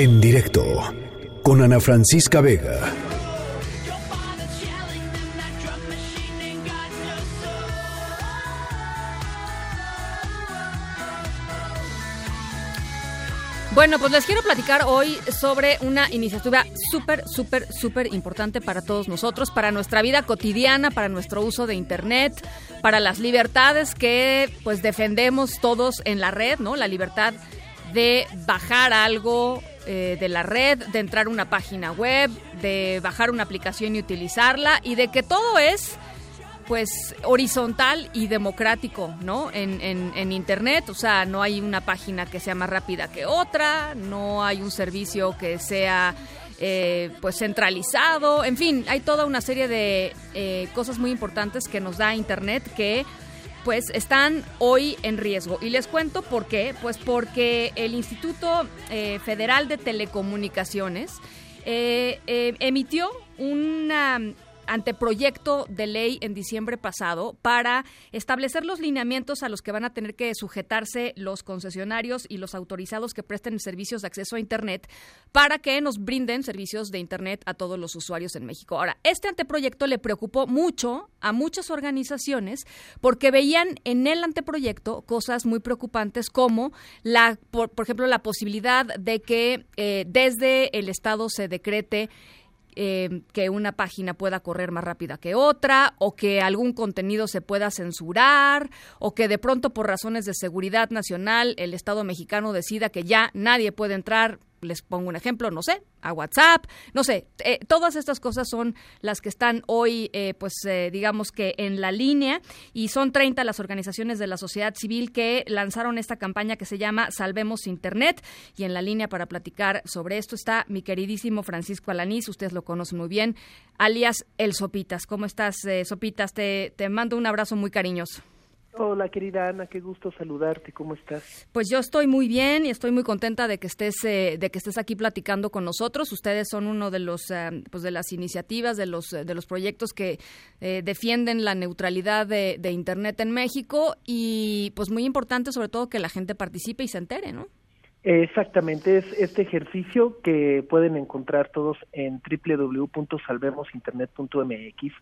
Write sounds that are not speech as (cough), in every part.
En directo con Ana Francisca Vega. Bueno, pues les quiero platicar hoy sobre una iniciativa súper, súper, súper importante para todos nosotros, para nuestra vida cotidiana, para nuestro uso de Internet, para las libertades que pues defendemos todos en la red, ¿no? La libertad de bajar algo eh, de la red, de entrar a una página web, de bajar una aplicación y utilizarla y de que todo es pues horizontal y democrático, ¿no? En, en, Internet, o sea, no hay una página que sea más rápida que otra, no hay un servicio que sea eh, pues centralizado, en fin, hay toda una serie de eh, cosas muy importantes que nos da Internet que pues están hoy en riesgo. Y les cuento por qué, pues porque el Instituto eh, Federal de Telecomunicaciones emitió una anteproyecto de ley en diciembre pasado para establecer los lineamientos a los que van a tener que sujetarse los concesionarios y los autorizados que presten servicios de acceso a Internet para que nos brinden servicios de Internet a todos los usuarios en México. Ahora, este anteproyecto le preocupó mucho a muchas organizaciones porque veían en el anteproyecto cosas muy preocupantes como, la, por, ejemplo, la posibilidad de que eh, desde el Estado se decrete eh, que una página pueda correr más rápida que otra, o que algún contenido se pueda censurar, o que de pronto por razones de seguridad nacional el Estado mexicano decida que ya nadie puede entrar les pongo un ejemplo, no sé, a WhatsApp, no sé, eh, todas estas cosas son las que están hoy, eh, pues eh, digamos que en la línea y son 30 las organizaciones de la sociedad civil que lanzaron esta campaña que se llama Salvemos Internet y en la línea para platicar sobre esto está mi queridísimo Francisco Alanís, ustedes lo conocen muy bien, alias El Sopitas. ¿Cómo estás, Sopitas? Te, te mando un abrazo muy cariñoso. Hola, querida Ana, qué gusto saludarte. ¿Cómo estás? Pues yo estoy muy bien y estoy muy contenta de que estés eh, de que estés aquí platicando con nosotros. Ustedes son uno de los eh, pues de las iniciativas de los de los proyectos que eh, defienden la neutralidad de, de internet en México y pues muy importante sobre todo que la gente participe y se entere, ¿no? Exactamente, es este ejercicio que pueden encontrar todos en www.salvemosinternet.mx,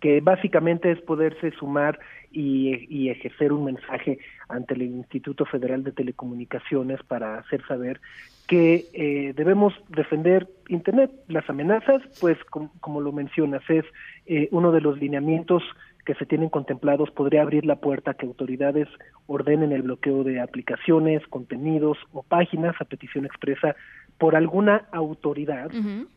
que básicamente es poderse sumar y, ejercer un mensaje ante el Instituto Federal de Telecomunicaciones para hacer saber que eh, debemos defender Internet. Las amenazas, pues como lo mencionas, es eh, uno de los lineamientos que se tienen contemplados podría abrir la puerta a que autoridades ordenen el bloqueo de aplicaciones, contenidos o páginas a petición expresa por alguna autoridad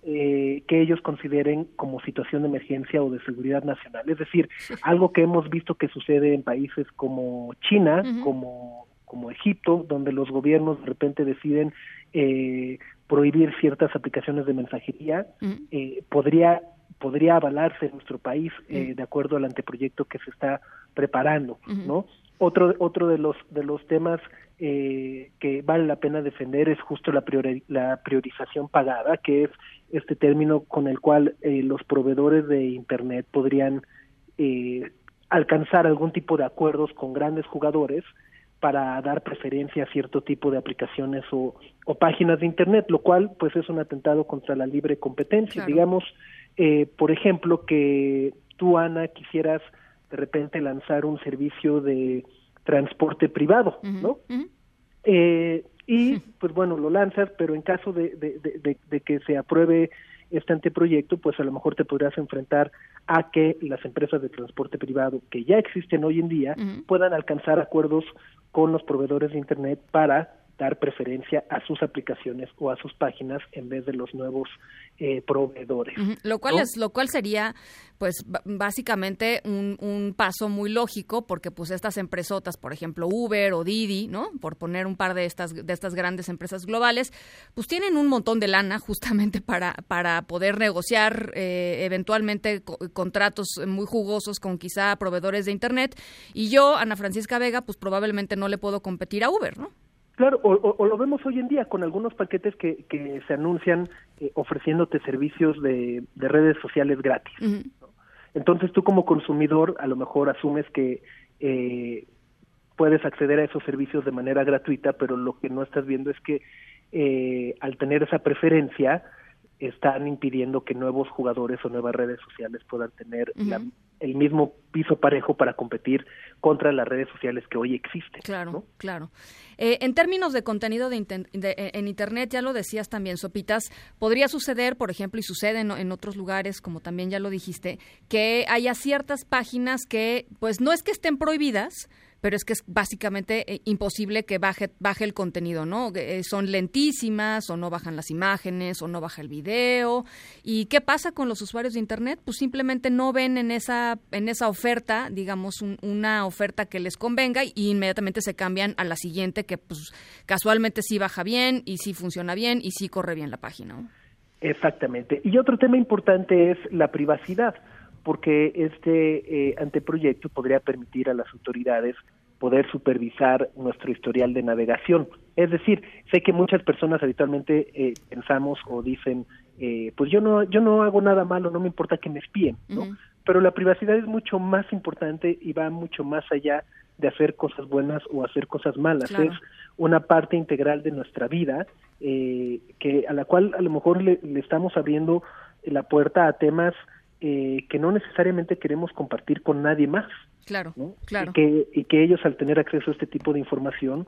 eh, que ellos consideren como situación de emergencia o de seguridad nacional. Es decir, algo que hemos visto que sucede en países como China, como, como Egipto, donde los gobiernos de repente deciden eh, prohibir ciertas aplicaciones de mensajería, eh, podría podría avalarse en nuestro país eh, de acuerdo al anteproyecto que se está preparando, ¿no? Otro otro de los de los temas eh, que vale la pena defender es justo la, la priorización pagada, que es este término con el cual eh, los proveedores de Internet podrían eh, alcanzar algún tipo de acuerdos con grandes jugadores para dar preferencia a cierto tipo de aplicaciones o, o páginas de Internet, lo cual pues es un atentado contra la libre competencia. Digamos, eh, por ejemplo, que tú, Ana, quisieras de repente lanzar un servicio de transporte privado, ¿no? eh, y (laughs) pues bueno, lo lanzas, pero en caso de, de, de, que se apruebe este anteproyecto, pues a lo mejor te podrías enfrentar a que las empresas de transporte privado que ya existen hoy en día puedan alcanzar acuerdos con los proveedores de Internet para dar preferencia a sus aplicaciones o a sus páginas en vez de los nuevos eh, proveedores. Lo cual es, lo cual sería, pues, básicamente un, un, paso muy lógico, porque pues estas empresotas, por ejemplo, Uber o Didi, ¿no? Por poner un par de estas, de estas grandes empresas globales, pues tienen un montón de lana justamente para, para poder negociar eh, eventualmente contratos muy jugosos con quizá proveedores de internet. Y yo, Ana Francisca Vega, pues probablemente no le puedo competir a Uber, ¿no? Claro, o, lo vemos hoy en día con algunos paquetes que, que se anuncian eh, ofreciéndote servicios de, de, redes sociales gratis. Entonces tú como consumidor a lo mejor asumes que eh, puedes acceder a esos servicios de manera gratuita, pero lo que no estás viendo es que eh, al tener esa preferencia, están impidiendo que nuevos jugadores o nuevas redes sociales puedan tener el mismo piso parejo para competir contra las redes sociales que hoy existen. Claro, claro. Eh, en términos de contenido de, eh, en Internet, ya lo decías también, Sopitas, podría suceder, por ejemplo, y sucede en, en, otros lugares, como también ya lo dijiste, que haya ciertas páginas que, pues no es que estén prohibidas, pero es que es básicamente eh, imposible que baje, baje el contenido, ¿no? Eh, son lentísimas o no bajan las imágenes o no baja el video. ¿Y qué pasa con los usuarios de Internet? Pues simplemente no ven en esa, en esa oferta, digamos, una oferta que les convenga y inmediatamente se cambian a la siguiente que pues casualmente sí baja bien y sí funciona bien y sí corre bien la página. Exactamente. Y otro tema importante es la privacidad porque este eh, anteproyecto podría permitir a las autoridades poder supervisar nuestro historial de navegación. Es decir, sé que muchas personas habitualmente eh, pensamos o dicen, eh, pues yo no, yo no hago nada malo, no me importa que me espíen, ¿no? Pero la privacidad es mucho más importante y va mucho más allá de hacer cosas buenas o hacer cosas malas. Es una parte integral de nuestra vida que a la cual a lo mejor le estamos abriendo la puerta a temas eh, que no necesariamente queremos compartir con nadie más. Claro, claro. Y que, y que ellos al tener acceso a este tipo de información,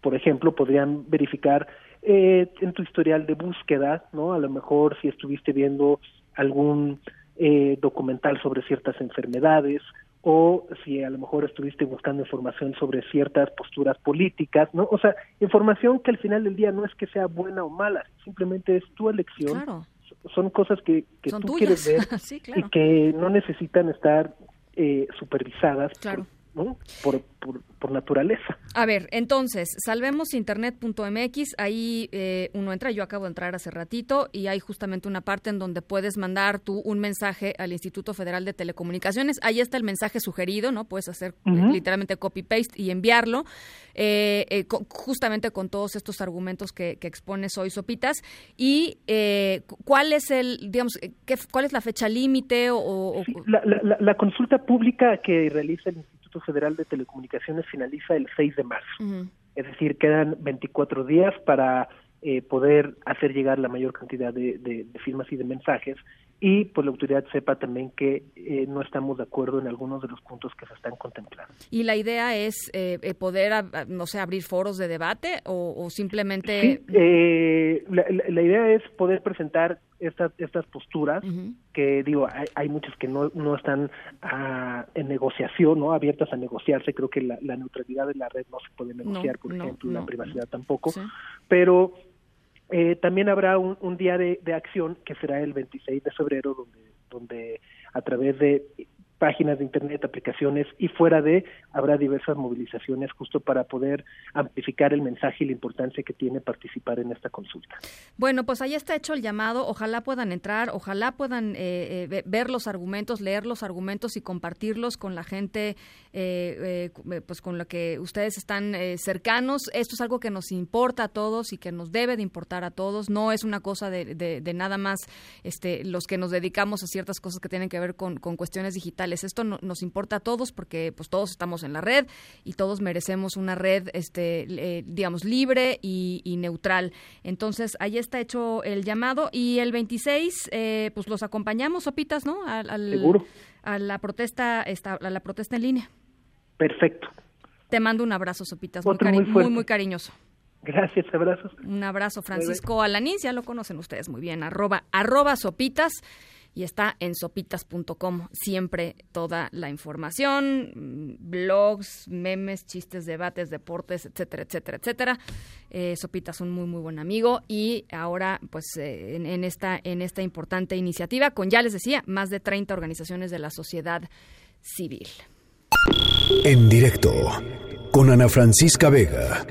por ejemplo, podrían verificar eh, en tu historial de búsqueda, ¿no? A lo mejor si estuviste viendo algún eh, documental sobre ciertas enfermedades o si a lo mejor estuviste buscando información sobre ciertas posturas políticas, ¿no? O sea, información que al final del día no es que sea buena o mala, simplemente es tu elección claro son cosas que, que tú quieres ver (laughs) y que no necesitan estar eh, supervisadas claro. por, por, naturaleza. A ver, entonces, salvemosinternet.mx, ahí eh, uno entra, yo acabo de entrar hace ratito, y hay justamente una parte en donde puedes mandar tú un mensaje al Instituto Federal de Telecomunicaciones. Ahí está el mensaje sugerido, ¿no? Puedes hacer eh, literalmente copy-paste y enviarlo, eh, justamente con todos estos argumentos que, que expones hoy, Sopitas. Y cuál es el, digamos, qué, cuál es la fecha límite o... la, la, la, consulta pública que realiza el Instituto Federal de Telecomunicaciones finaliza el 6 de marzo. Es decir, quedan 24 días para eh, poder hacer llegar la mayor cantidad de, de, firmas y de mensajes y pues la autoridad sepa también que eh, no estamos de acuerdo en algunos de los puntos que se están contemplando. ¿Y la idea es eh, poder, no sé, abrir foros de debate o, simplemente...? Sí, la, la, idea es poder presentar estas estas posturas que digo hay, hay, muchas que no, no están ah, en negociación no abiertas a negociarse. Creo que la, la, neutralidad de la red no se puede negociar por ejemplo la privacidad tampoco. Pero eh, también habrá un, un día de, de, acción que será el 26 de febrero donde donde a través de páginas de internet, aplicaciones y fuera de habrá diversas movilizaciones justo para poder amplificar el mensaje y la importancia que tiene participar en esta consulta. Bueno, pues ahí está hecho el llamado. Ojalá puedan entrar, ojalá puedan eh, eh, ver los argumentos, leer los argumentos y compartirlos con la gente, eh, pues con la que ustedes están cercanos. Esto es algo que nos importa a todos y que nos debe de importar a todos. No es una cosa de, nada más este, los que nos dedicamos a ciertas cosas que tienen que ver con cuestiones digitales esto nos importa a todos porque pues todos estamos en la red y todos merecemos una red, este, eh, digamos, libre y, neutral. Entonces, ahí está hecho el llamado y el 26, eh, pues los acompañamos, Sopitas, ¿no? Al, A la protesta, esta, a la protesta en línea. Perfecto. Te mando un abrazo, Sopitas, muy, muy, muy, cariñoso. Gracias, abrazos. Un abrazo, Francisco Alanís, ya lo conocen ustedes muy bien, arroba, arroba sopitas y está en sopitas.com siempre toda la información, blogs, memes, chistes, debates, deportes, etcétera, etcétera, etcétera. Eh, Sopitas un muy muy buen amigo y ahora pues eh, en, esta en esta importante iniciativa con ya les decía más de 30 organizaciones de la sociedad civil. En directo con Ana Francisca Vega.